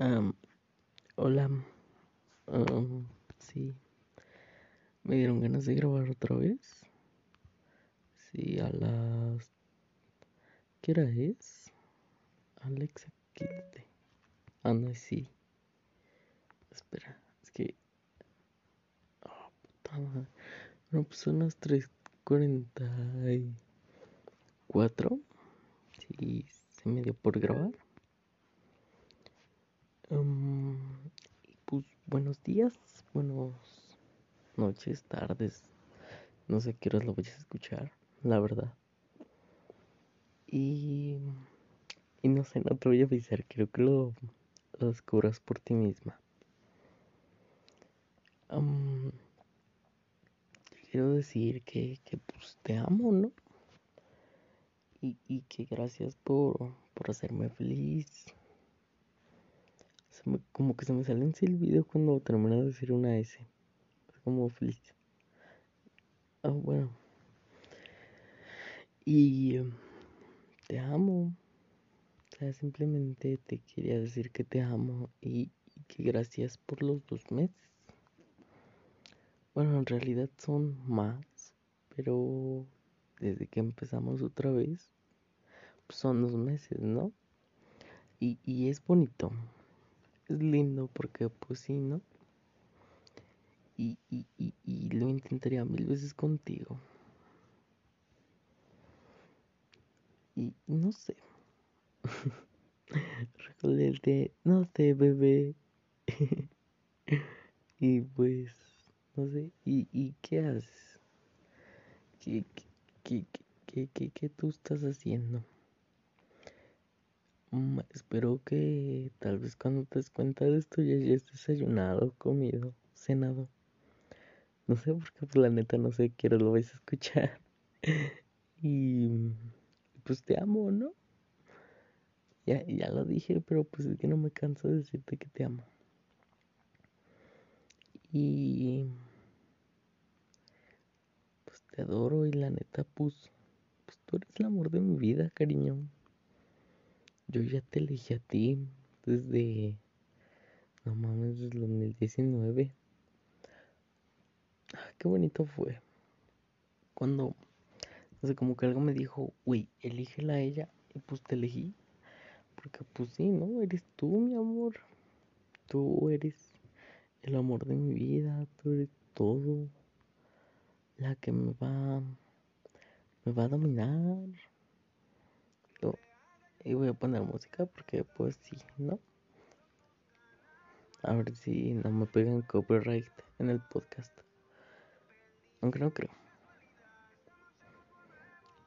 Am, hola. Am, sí. Me dieron ganas de grabar otra vez. Sí, a las... ¿Qué hora es? Alexa, quítate. Ah, no, sí. Espera, es que... Oh, puta madre. Bueno, pues son las 3.44. Sí, se me dio por grabar. Y pues buenos días, buenos noches, tardes. No sé qué horas lo vayas a escuchar, la verdad. Y, no sé, no te voy a avisar, quiero que lo, lo descubras por ti misma. Am, quiero decir que, que pues te amo, ¿no? Y, que gracias por hacerme feliz. Como que se me sale en el video cuando termino de decir una S. Es como feliz. Ah, bueno. Y em, te amo. O sea, simplemente te quería decir que te amo y, y que gracias por los dos meses. Bueno, en realidad son más, pero desde que empezamos otra vez, pues son dos meses, ¿no? Y, y es bonito, es lindo porque pues sí, ¿no? Y, y, y, y lo intentaría mil veces contigo. Y no sé, recordé el de, no sé, bebé. Y pues, no sé, ¿y, y qué haces? ¿Qué, qué, qué, qué, qué, qué- qué tú estás haciendo? Mm, espero que tal vez cuando te des cuenta de esto ya hayas desayunado, comido, cenado. No sé porque pues la neta no sé qué lo vais a escuchar. Y pues te amo, ¿no? Ya, ya lo dije, pero pues es que no me canso de decirte que te amo. Y pues te adoro y la neta pues, pues tú eres el amor de mi vida, cariño. Yo ya te elegí a ti desde, no mames, desde el 2019. Ah, qué bonito fue. Cuando, no sé, como que algo me dijo, güey, elígela a ella. Y pues te elegí. Porque pues sí, ¿no? Eres tú, mi amor. Tú eres el amor de mi vida. Tú eres todo. La que me va, me va a dominar. Y voy a poner música porque pues sí, ¿no? A ver si no me pegan copyright en el podcast. Aunque no creo.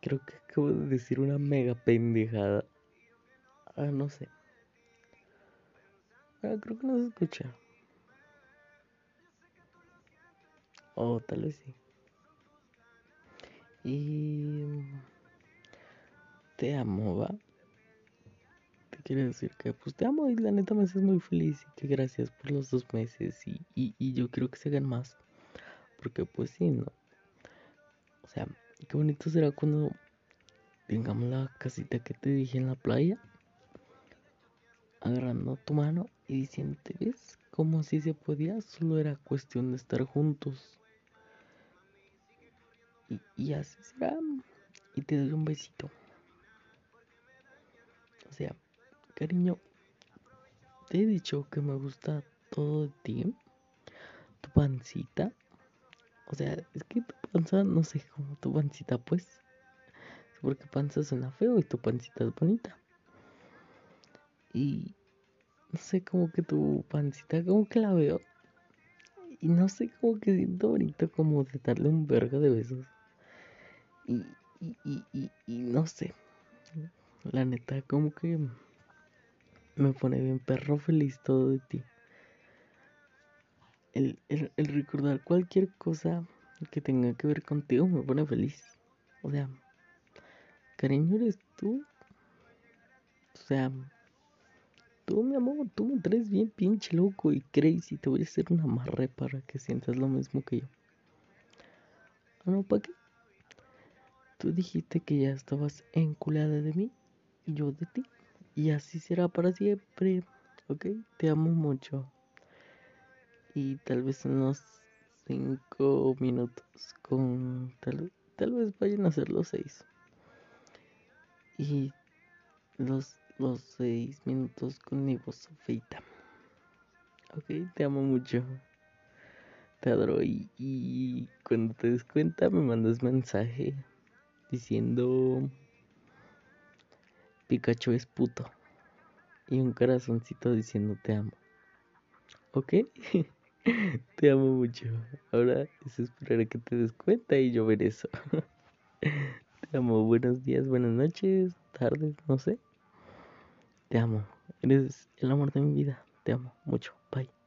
Creo que acabo de decir una mega pendejada. Ah, no sé. Ah, creo que no se escucha. O tal vez sí. Y te amo, ¿va? Te quiero decir que pues te amo y la neta me haces muy feliz y que gracias por los dos meses y, y, y yo quiero que se hagan más. Porque pues sí, ¿no? O sea, qué bonito será cuando tengamos la casita que te dije en la playa. Agarrando tu mano y diciéndote, ¿ves? Como si se podía, solo era cuestión de estar juntos. Y, y así será. Y te doy un besito. O sea, cariño, te he dicho que me gusta todo de ti. Tu pancita. O sea, es que tu panza, no sé, como tu pancita, pues. Porque panza suena feo y tu pancita es bonita. Y no sé, como que tu pancita, como que la veo. Y no sé, como que siento bonito como de darle un verga de besos. Y, y, y, y, y no sé. La neta, como que me pone bien perro feliz todo de ti. El, el, el recordar cualquier cosa que tenga que ver contigo me pone feliz. O sea, cariño eres tú. O sea, tú, mi amor, tú me traes bien pinche loco y crazy. Te voy a hacer un amarre para que sientas lo mismo que yo. ¿O no, pa' qué? Tú dijiste que ya estabas enculada de mí y yo de ti. Y así será para siempre. ¿ok? Te amo mucho. Y tal vez unos 5 minutos con... Tal, tal vez vayan a ser los 6. Y los, los 6 minutos con mi voz feita. Ok, te amo mucho. Te adoro y, y cuando te des cuenta me mandas mensaje diciendo Pikachu es puto y un corazoncito diciendo te amo. ¿Ok? te amo mucho. Ahora es esperar a que te des cuenta y yo ver eso. te amo. Buenos días, buenas noches, tardes, no sé. Te amo. Eres el amor de mi vida. Te amo mucho. Bye.